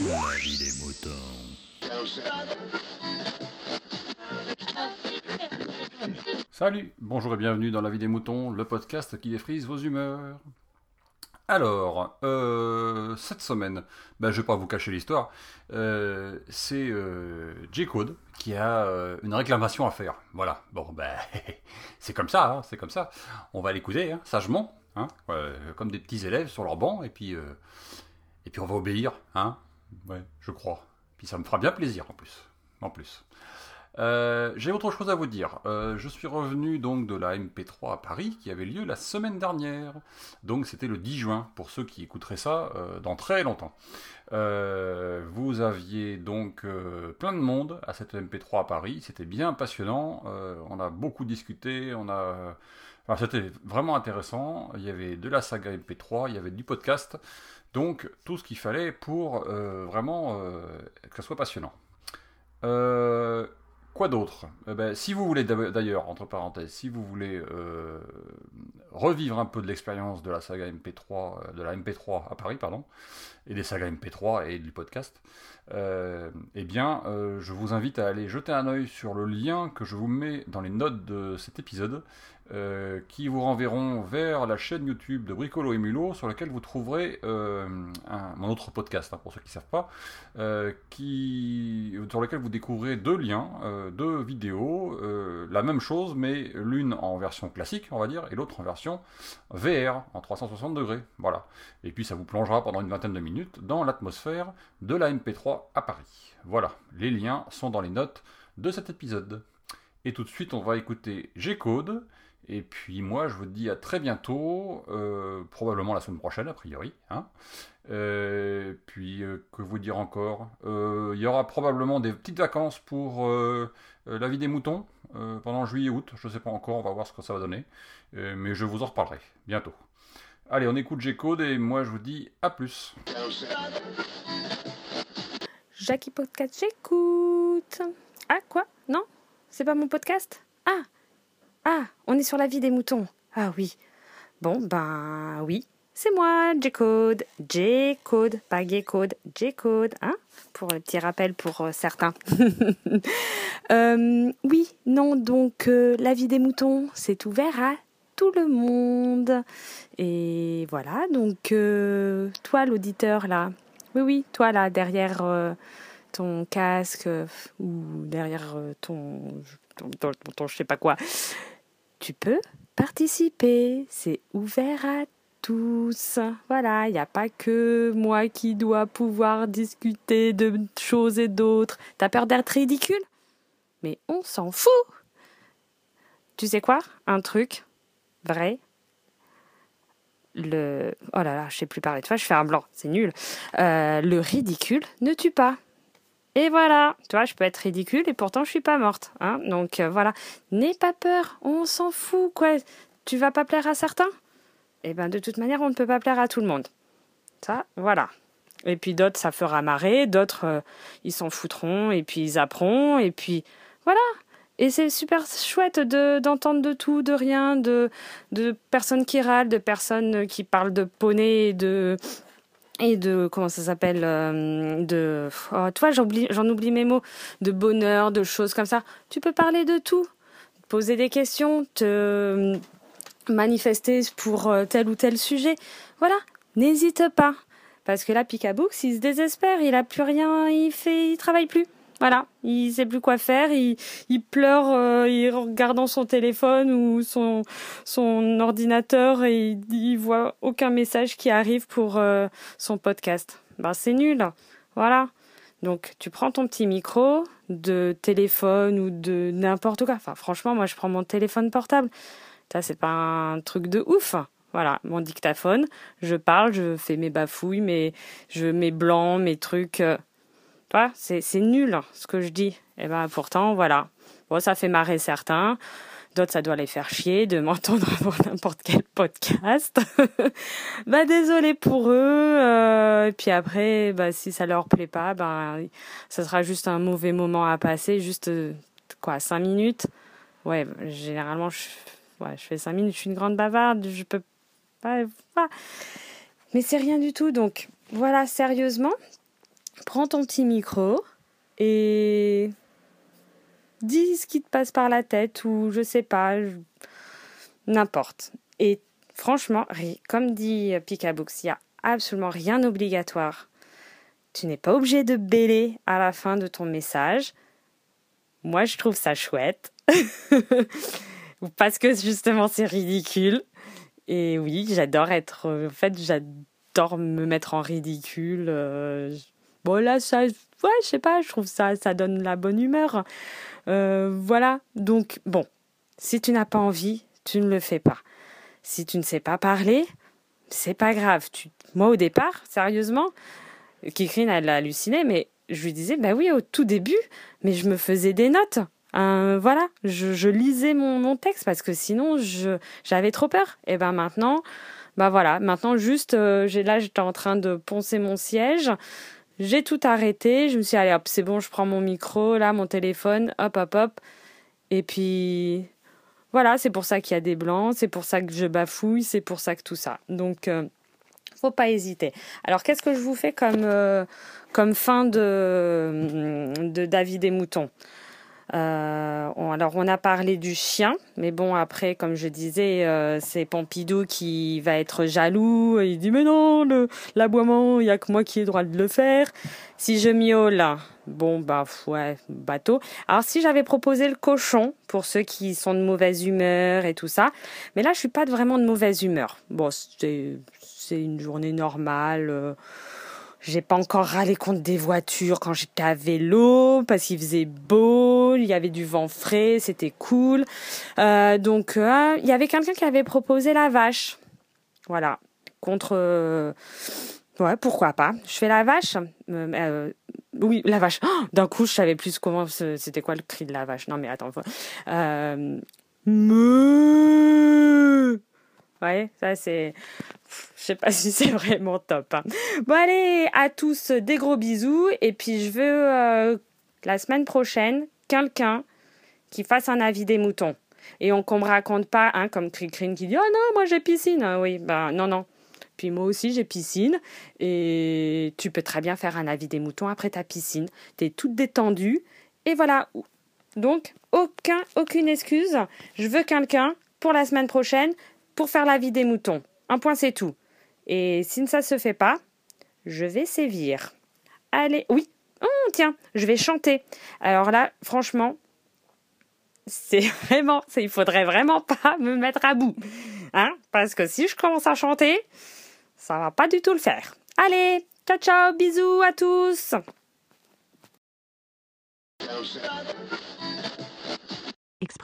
La vie des moutons. Salut, bonjour et bienvenue dans La vie des moutons, le podcast qui défrise vos humeurs. Alors, euh, cette semaine, ben, je vais pas vous cacher l'histoire, euh, c'est euh, J-Code qui a euh, une réclamation à faire. Voilà, bon, ben, c'est comme ça, hein, c'est comme ça. On va l'écouter, hein, sagement, hein, comme des petits élèves sur leur banc, et puis, et on va obéir, hein, ouais, je crois. Puis ça me fera bien plaisir en plus, en plus. Euh, J'ai autre chose à vous dire. Euh, je suis revenu donc de la MP3 à Paris qui avait lieu la semaine dernière. Donc c'était le 10 juin pour ceux qui écouteraient ça euh, dans très longtemps. Vous aviez donc plein de monde à cette MP3 à Paris. C'était bien passionnant. On a beaucoup discuté. On a, c'était vraiment intéressant. Il y avait de la saga MP3, il y avait du podcast. Donc tout ce qu'il fallait pour vraiment que ça soit passionnant. Euh, Quoi d'autre? Eh ben, Si vous voulez d'ailleurs, entre parenthèses, si vous voulez euh, revivre un peu de l'expérience de la saga MP3, euh, de la MP3 à Paris, pardon, et des sagas MP3 et du podcast, euh, eh bien, je vous invite à aller jeter un œil sur le lien que je vous mets dans les notes de cet épisode, euh, qui vous renverront vers la chaîne YouTube de Bricolo et Mulot, sur laquelle vous trouverez euh, mon autre podcast, hein, pour ceux qui ne savent pas, euh, sur lequel vous découvrez deux liens, deux vidéos, la même chose, mais l'une en version classique, on va dire, et l'autre en version VR, en 360 degrés. Voilà. Et puis ça vous plongera pendant une vingtaine de minutes dans l'atmosphère de la MP3 à Paris. Voilà. Les liens sont dans les notes de cet épisode. Et tout de suite, on va écouter G-Code. Et puis moi, je vous dis à très bientôt, euh, probablement la semaine prochaine, a priori. Hein. Euh, puis, euh, que vous dire encore? Il y aura probablement des petites vacances pour la vie des moutons pendant juillet août. Je ne sais pas encore, on va voir ce que ça va donner. Mais je vous en reparlerai bientôt. Allez, on écoute G-Code et moi je vous dis à plus. Jackie Podcast, j'écoute. Ah, quoi? Non? C'est pas mon podcast? Ah Ah, on est sur la vie des moutons. Ah oui. Bon, ben oui. C'est moi, J-Code. J-Code, pas G-Code. J-Code, hein Pour le petit rappel pour euh, certains. Euh, oui, non, donc euh, la vie des moutons, c'est ouvert à tout le monde. Et voilà, donc toi, l'auditeur, là. Oui, oui, toi, là, derrière. ton casque ou derrière ton- ton je sais pas quoi, tu peux participer. C'est ouvert à tous. Voilà, il n'y a pas que moi qui dois pouvoir discuter de choses et d'autres. T'as peur d'être ridicule? Mais on s'en fout. Tu sais quoi? Un truc vrai. Le oh là là, je sais plus parler de toi, je fais un blanc, c'est nul. Euh, le ridicule ne tue pas. Et voilà, tu vois, je peux être ridicule et pourtant je suis pas morte. Hein Donc euh, voilà, n'aie pas peur, on s'en fout, quoi. Tu vas pas plaire à certains? Eh ben de toute manière, on ne peut pas plaire à tout le monde. Ça, voilà. Et puis d'autres, ça fera marrer, d'autres, euh, ils s'en foutront, et puis ils apprendront, et puis voilà. Et c'est super chouette de, d'entendre de tout, de rien, de, de personnes qui râlent, de personnes qui parlent de poney de, et de comment ça s'appelle euh, de oh, toi j'en oublie mes mots. De bonheur de choses comme ça. Tu peux parler de tout. Poser des questions te manifester pour euh, tel ou tel sujet. Voilà. N'hésite pas. Parce que là Picaboux il se désespère. Il a plus rien. Il fait il travaille plus voilà il sait plus quoi faire il, il pleure euh, il regarde dans son téléphone ou son son ordinateur et il, il voit aucun message qui arrive pour euh, son podcast. Ben c'est nul. Voilà. Donc tu prends ton petit micro de téléphone ou de n'importe quoi. Enfin franchement moi je prends mon téléphone portable. Ça c'est pas un truc de ouf. Voilà, mon dictaphone, je parle, je fais mes bafouilles, mes je mes blancs, mes trucs euh, vois, c'est c'est nul ce que je dis. Et ben pourtant voilà. Bon, ça fait marrer certains. D'autres, ça doit les faire chier de m'entendre pour n'importe quel podcast. bah désolé pour eux. euh, puis après, bah si ça leur plaît pas, bah ça sera juste un mauvais moment à passer, juste euh, quoi, cinq minutes. Ouais, généralement je, ouais, je fais cinq minutes. Je suis une grande bavarde. Je peux pas. pas. Mais c'est rien du tout. Donc voilà, sérieusement, prends ton petit micro et dis ce qui te passe par la tête ou je sais pas, n'importe. Et franchement, comme dit Picabooks, il n'y a absolument rien d'obligatoire. Tu n'es pas obligé de bêler à la fin de ton message. Moi, je trouve ça chouette. Parce que justement, c'est ridicule. Et oui, j'adore être. En fait, j'adore me mettre en ridicule. Bon, là, ça. Ouais, je sais pas, je trouve ça, ça donne la bonne humeur. Euh, voilà. Donc, bon, si tu n'as pas envie, tu ne le fais pas. Si tu ne sais pas parler, c'est pas grave. Tu... Moi, au départ, sérieusement, Kikrine, elle a halluciné, mais je lui disais, bah oui, au tout début, mais je me faisais des notes. Euh, voilà, je, lisais mon, texte parce que sinon, j'avais trop peur. Et ben maintenant, bah voilà, maintenant juste, euh, là, j'étais en train de poncer mon siège. J'ai tout arrêté. Je me suis dit, allez, hop, c'est bon, je prends mon micro, là, mon téléphone, hop, hop, hop. Et puis, voilà, c'est pour ça qu'il y a des blancs, c'est pour ça que je bafouille, c'est pour ça que tout ça. Donc, euh, faut pas hésiter. Alors, qu'est-ce que je vous fais comme, euh, comme fin de, de David et Mouton? Euh, alors on a parlé du chien, mais bon après comme je disais euh, c'est Pompidou qui va être jaloux. il dit mais non l'aboiement il y a que moi qui ai droit de le faire. Si je miaule, bon bah ouais bateau. Alors si j'avais proposé le cochon pour ceux qui sont de mauvaise humeur et tout ça, mais là je suis pas vraiment de mauvaise humeur. Bon c'est c'est une journée normale. Euh, j'ai pas encore râlé contre des voitures quand j'étais à vélo parce qu'il faisait beau, il y avait du vent frais, c'était cool. Euh, donc euh, il y avait quelqu'un qui avait proposé la vache. Voilà. Contre euh, Ouais, pourquoi pas. Je fais la vache. Euh, oui, la vache. Oh, d'un coup, je savais plus comment c'était quoi le cri de la vache. Non mais attends. Euh... Me... Ouais, ça c'est. Je sais pas si c'est vraiment top. Hein. Bon allez, à tous des gros bisous et puis je veux euh, la semaine prochaine quelqu'un qui fasse un avis des moutons. Et on qu'on me raconte pas hein, comme Cricrine qui dit oh non moi j'ai piscine. Ah oui ben non non. Puis moi aussi j'ai piscine. Et tu peux très bien faire un avis des moutons après ta piscine. T'es toute détendue. Et voilà. Donc aucun aucune excuse. Je veux quelqu'un pour la semaine prochaine pour faire la vie des moutons. Un point, c'est tout. Et si ça se fait pas, je vais sévir. Allez, oui. Oh, tiens, je vais chanter. Alors là, franchement, c'est vraiment, il faudrait vraiment pas me mettre à bout. Hein Parce que si je commence à chanter, ça va pas du tout le faire. Allez, ciao ciao, bisous à tous.